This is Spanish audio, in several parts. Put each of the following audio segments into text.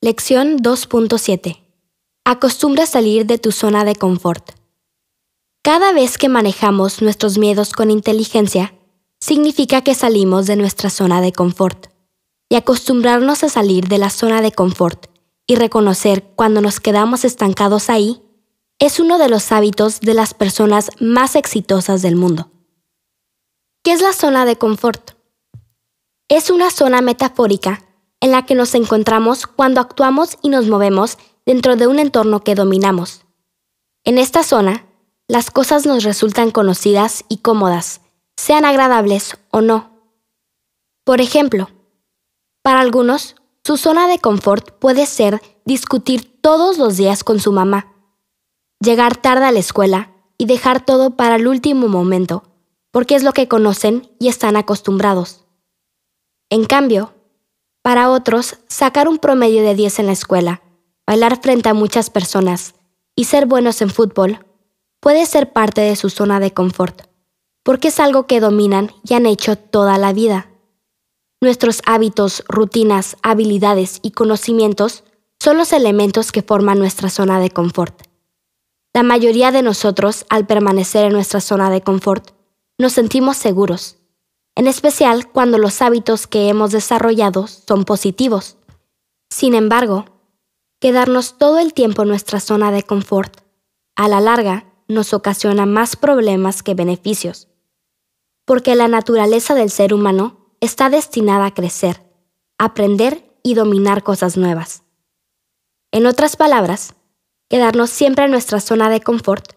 Lección 2.7. Acostumbra salir de tu zona de confort. Cada vez que manejamos nuestros miedos con inteligencia, significa que salimos de nuestra zona de confort. Y acostumbrarnos a salir de la zona de confort y reconocer cuando nos quedamos estancados ahí es uno de los hábitos de las personas más exitosas del mundo. ¿Qué es la zona de confort? Es una zona metafórica en la que nos encontramos cuando actuamos y nos movemos dentro de un entorno que dominamos. En esta zona, las cosas nos resultan conocidas y cómodas, sean agradables o no. Por ejemplo, para algunos, su zona de confort puede ser discutir todos los días con su mamá, llegar tarde a la escuela y dejar todo para el último momento, porque es lo que conocen y están acostumbrados. En cambio, para otros, sacar un promedio de 10 en la escuela, bailar frente a muchas personas y ser buenos en fútbol puede ser parte de su zona de confort, porque es algo que dominan y han hecho toda la vida. Nuestros hábitos, rutinas, habilidades y conocimientos son los elementos que forman nuestra zona de confort. La mayoría de nosotros, al permanecer en nuestra zona de confort, nos sentimos seguros, en especial cuando los hábitos que hemos desarrollado son positivos. Sin embargo, quedarnos todo el tiempo en nuestra zona de confort, a la larga, nos ocasiona más problemas que beneficios, porque la naturaleza del ser humano está destinada a crecer, aprender y dominar cosas nuevas. En otras palabras, quedarnos siempre en nuestra zona de confort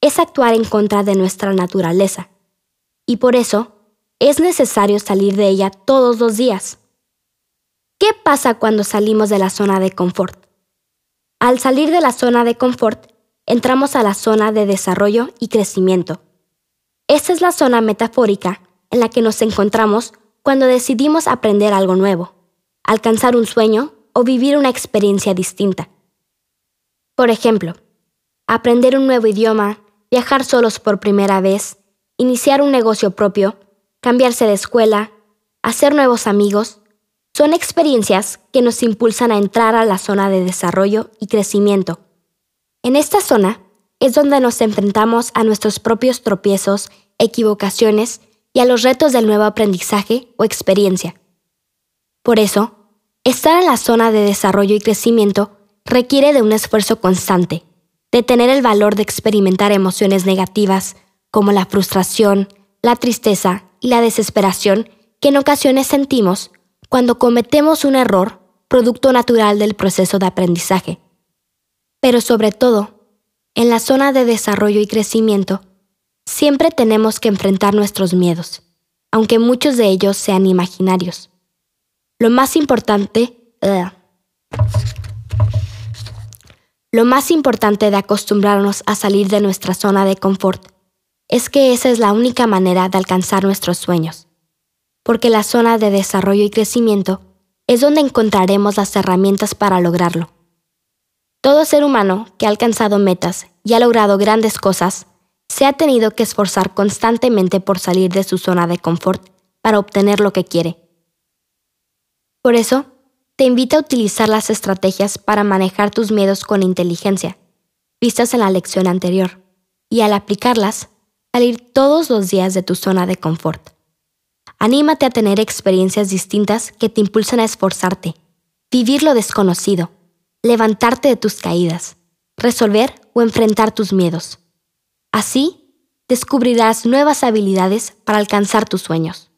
es actuar en contra de nuestra naturaleza, y por eso es necesario salir de ella todos los días. ¿Qué pasa cuando salimos de la zona de confort? Al salir de la zona de confort, entramos a la zona de desarrollo y crecimiento. Esta es la zona metafórica en la que nos encontramos cuando decidimos aprender algo nuevo, alcanzar un sueño o vivir una experiencia distinta. Por ejemplo, aprender un nuevo idioma, viajar solos por primera vez, iniciar un negocio propio cambiarse de escuela, hacer nuevos amigos, son experiencias que nos impulsan a entrar a la zona de desarrollo y crecimiento. En esta zona es donde nos enfrentamos a nuestros propios tropiezos, equivocaciones y a los retos del nuevo aprendizaje o experiencia. Por eso, estar en la zona de desarrollo y crecimiento requiere de un esfuerzo constante, de tener el valor de experimentar emociones negativas como la frustración, la tristeza y la desesperación que en ocasiones sentimos cuando cometemos un error producto natural del proceso de aprendizaje. Pero sobre todo, en la zona de desarrollo y crecimiento, siempre tenemos que enfrentar nuestros miedos, aunque muchos de ellos sean imaginarios. Lo más importante... lo más importante de acostumbrarnos a salir de nuestra zona de confort es que esa es la única manera de alcanzar nuestros sueños, porque la zona de desarrollo y crecimiento es donde encontraremos las herramientas para lograrlo. Todo ser humano que ha alcanzado metas y ha logrado grandes cosas se ha tenido que esforzar constantemente por salir de su zona de confort para obtener lo que quiere. Por eso, te invito a utilizar las estrategias para manejar tus miedos con inteligencia, vistas en la lección anterior, y al aplicarlas, salir todos los días de tu zona de confort. Anímate a tener experiencias distintas que te impulsan a esforzarte, vivir lo desconocido, levantarte de tus caídas, resolver o enfrentar tus miedos. Así, descubrirás nuevas habilidades para alcanzar tus sueños.